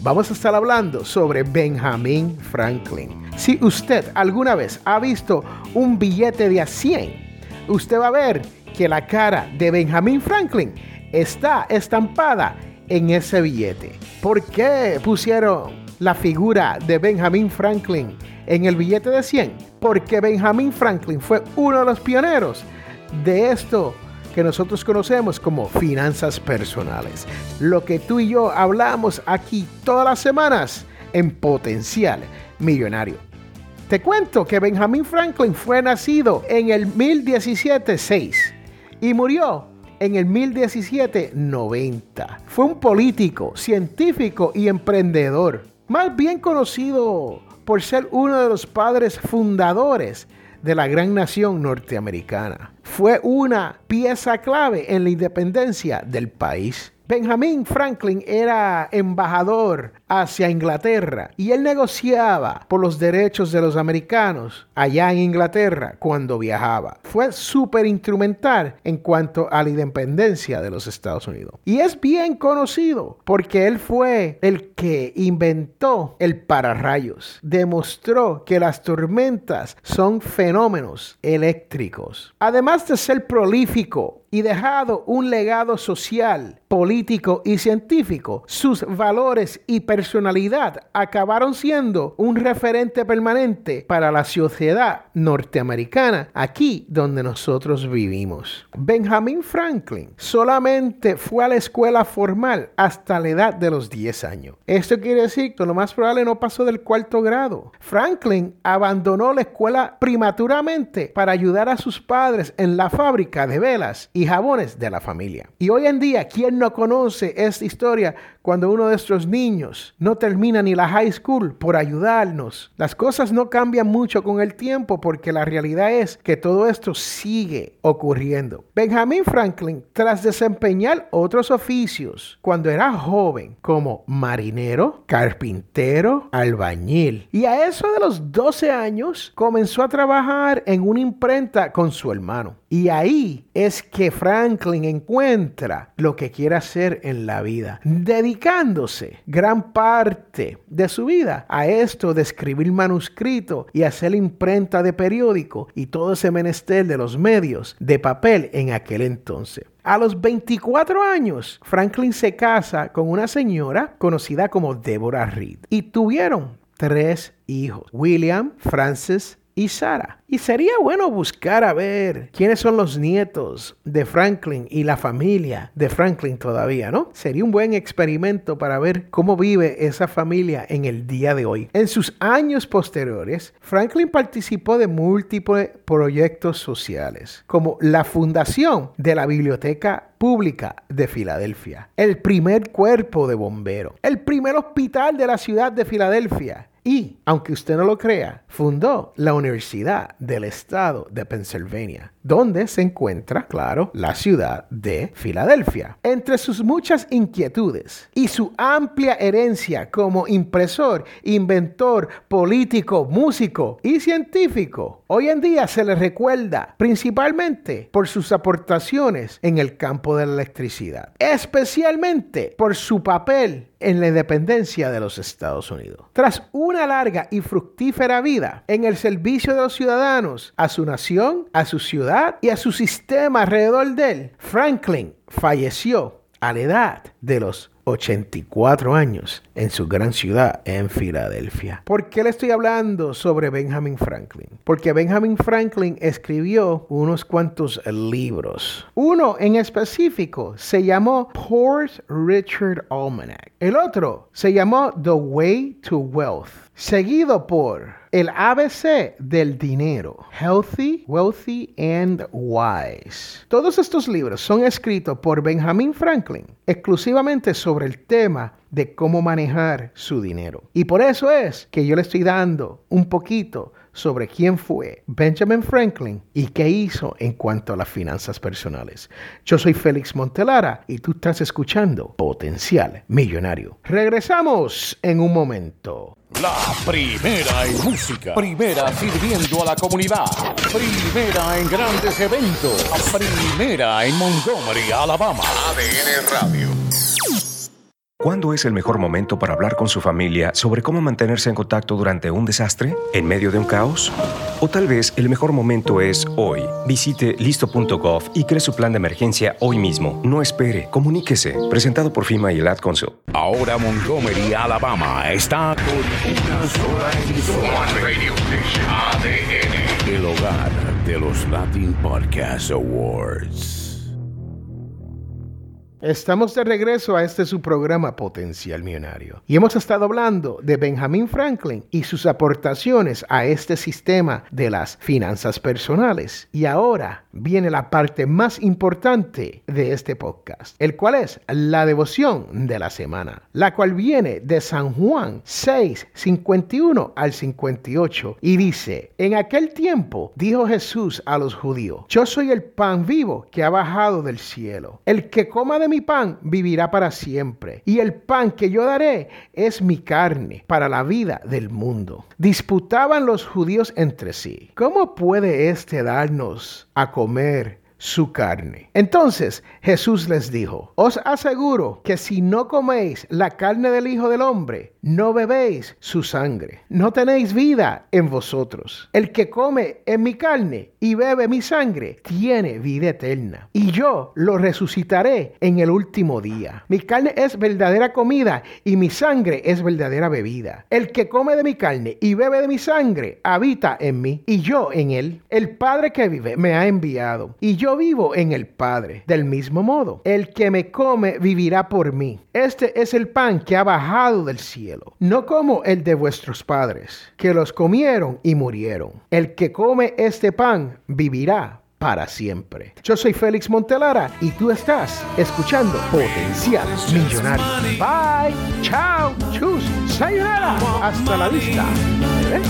vamos a estar hablando sobre Benjamin Franklin. Si usted alguna vez ha visto un billete de a 100, usted va a ver que la cara de Benjamin Franklin está estampada en ese billete. ¿Por qué pusieron la figura de Benjamin Franklin en el billete de 100? Porque Benjamin Franklin fue uno de los pioneros de esto que nosotros conocemos como finanzas personales. Lo que tú y yo hablamos aquí todas las semanas en Potencial Millonario. Te cuento que Benjamin Franklin fue nacido en el 1017-6 y murió en el 1017-90. Fue un político, científico y emprendedor, más bien conocido por ser uno de los padres fundadores de la gran nación norteamericana. Fue una pieza clave en la independencia del país. Benjamin Franklin era embajador hacia Inglaterra y él negociaba por los derechos de los americanos allá en Inglaterra cuando viajaba. Fue súper instrumental en cuanto a la independencia de los Estados Unidos. Y es bien conocido porque él fue el que inventó el pararrayos. Demostró que las tormentas son fenómenos eléctricos. Además de ser prolífico y dejado un legado social, político y científico, sus valores y personalidad acabaron siendo un referente permanente para la sociedad norteamericana, aquí donde nosotros vivimos. Benjamin Franklin solamente fue a la escuela formal hasta la edad de los 10 años. Esto quiere decir que lo más probable no pasó del cuarto grado. Franklin abandonó la escuela prematuramente para ayudar a sus padres en la fábrica de velas y jabones de la familia. Y hoy en día, ¿quién no conoce esta historia cuando uno de nuestros niños no termina ni la high school por ayudarnos? Las cosas no cambian mucho con el tiempo porque la realidad es que todo esto sigue ocurriendo. Benjamin Franklin, tras desempeñar otros oficios cuando era joven, como marinero, carpintero, albañil, y a eso de los 12 años comenzó a trabajar en una imprenta con su hermano. Y ahí es que Franklin encuentra lo que quiere hacer en la vida, dedicándose gran parte de su vida a esto de escribir manuscrito y hacer imprenta de periódico y todo ese menester de los medios de papel en aquel entonces. A los 24 años, Franklin se casa con una señora conocida como Deborah Reed y tuvieron tres hijos, William, Francis y Sara. Y sería bueno buscar a ver quiénes son los nietos de Franklin y la familia de Franklin todavía, ¿no? Sería un buen experimento para ver cómo vive esa familia en el día de hoy. En sus años posteriores, Franklin participó de múltiples proyectos sociales, como la fundación de la Biblioteca Pública de Filadelfia, el primer cuerpo de bomberos, el primer hospital de la ciudad de Filadelfia, y, aunque usted no lo crea, fundó la Universidad del Estado de Pennsylvania, donde se encuentra, claro, la ciudad de Filadelfia. Entre sus muchas inquietudes y su amplia herencia como impresor, inventor, político, músico y científico, hoy en día se le recuerda principalmente por sus aportaciones en el campo de la electricidad, especialmente por su papel en la independencia de los Estados Unidos. Tras una larga y fructífera vida en el servicio de los ciudadanos, a su nación, a su ciudad y a su sistema alrededor de él, Franklin falleció a la edad de los 84 años en su gran ciudad en Filadelfia. ¿Por qué le estoy hablando sobre Benjamin Franklin? Porque Benjamin Franklin escribió unos cuantos libros. Uno en específico se llamó Port Richard Almanac. El otro se llamó The Way to Wealth. Seguido por el ABC del dinero, Healthy, Wealthy and Wise. Todos estos libros son escritos por Benjamin Franklin exclusivamente sobre el tema de cómo manejar su dinero. Y por eso es que yo le estoy dando un poquito sobre quién fue Benjamin Franklin y qué hizo en cuanto a las finanzas personales. Yo soy Félix Montelara y tú estás escuchando Potencial Millonario. Regresamos en un momento. La primera en música, primera sirviendo a la comunidad, primera en grandes eventos, primera en Montgomery, Alabama. ADN Radio. ¿Cuándo es el mejor momento para hablar con su familia sobre cómo mantenerse en contacto durante un desastre? ¿En medio de un caos? O tal vez el mejor momento es hoy. Visite listo.gov y cree su plan de emergencia hoy mismo. No espere, comuníquese. Presentado por FIMA y el Ad. Ahora Montgomery, Alabama está con una sola emisora. El hogar de los Latin Podcast Awards. Estamos de regreso a este su programa Potencial Millonario y hemos estado hablando de Benjamin Franklin y sus aportaciones a este sistema de las finanzas personales. Y ahora viene la parte más importante de este podcast, el cual es la devoción de la semana, la cual viene de San Juan 6, 51 al 58 y dice, en aquel tiempo dijo Jesús a los judíos, yo soy el pan vivo que ha bajado del cielo. El que coma de mi pan vivirá para siempre, y el pan que yo daré es mi carne para la vida del mundo. Disputaban los judíos entre sí, ¿cómo puede éste darnos a comer su carne. Entonces Jesús les dijo, os aseguro que si no coméis la carne del Hijo del Hombre, no bebéis su sangre, no tenéis vida en vosotros. El que come en mi carne y bebe mi sangre, tiene vida eterna. Y yo lo resucitaré en el último día. Mi carne es verdadera comida y mi sangre es verdadera bebida. El que come de mi carne y bebe de mi sangre, habita en mí y yo en él. El Padre que vive me ha enviado y yo vivo en el Padre. Del mismo modo, el que me come vivirá por mí. Este es el pan que ha bajado del cielo, no como el de vuestros padres, que los comieron y murieron. El que come este pan vivirá para siempre. Yo soy Félix Montelara y tú estás escuchando Potencial Millonario. Bye, chao, chus, sayonara, hasta la vista. ¿Eh?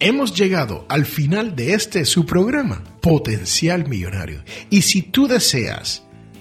Hemos llegado al final de este su programa, Potencial Millonario. Y si tú deseas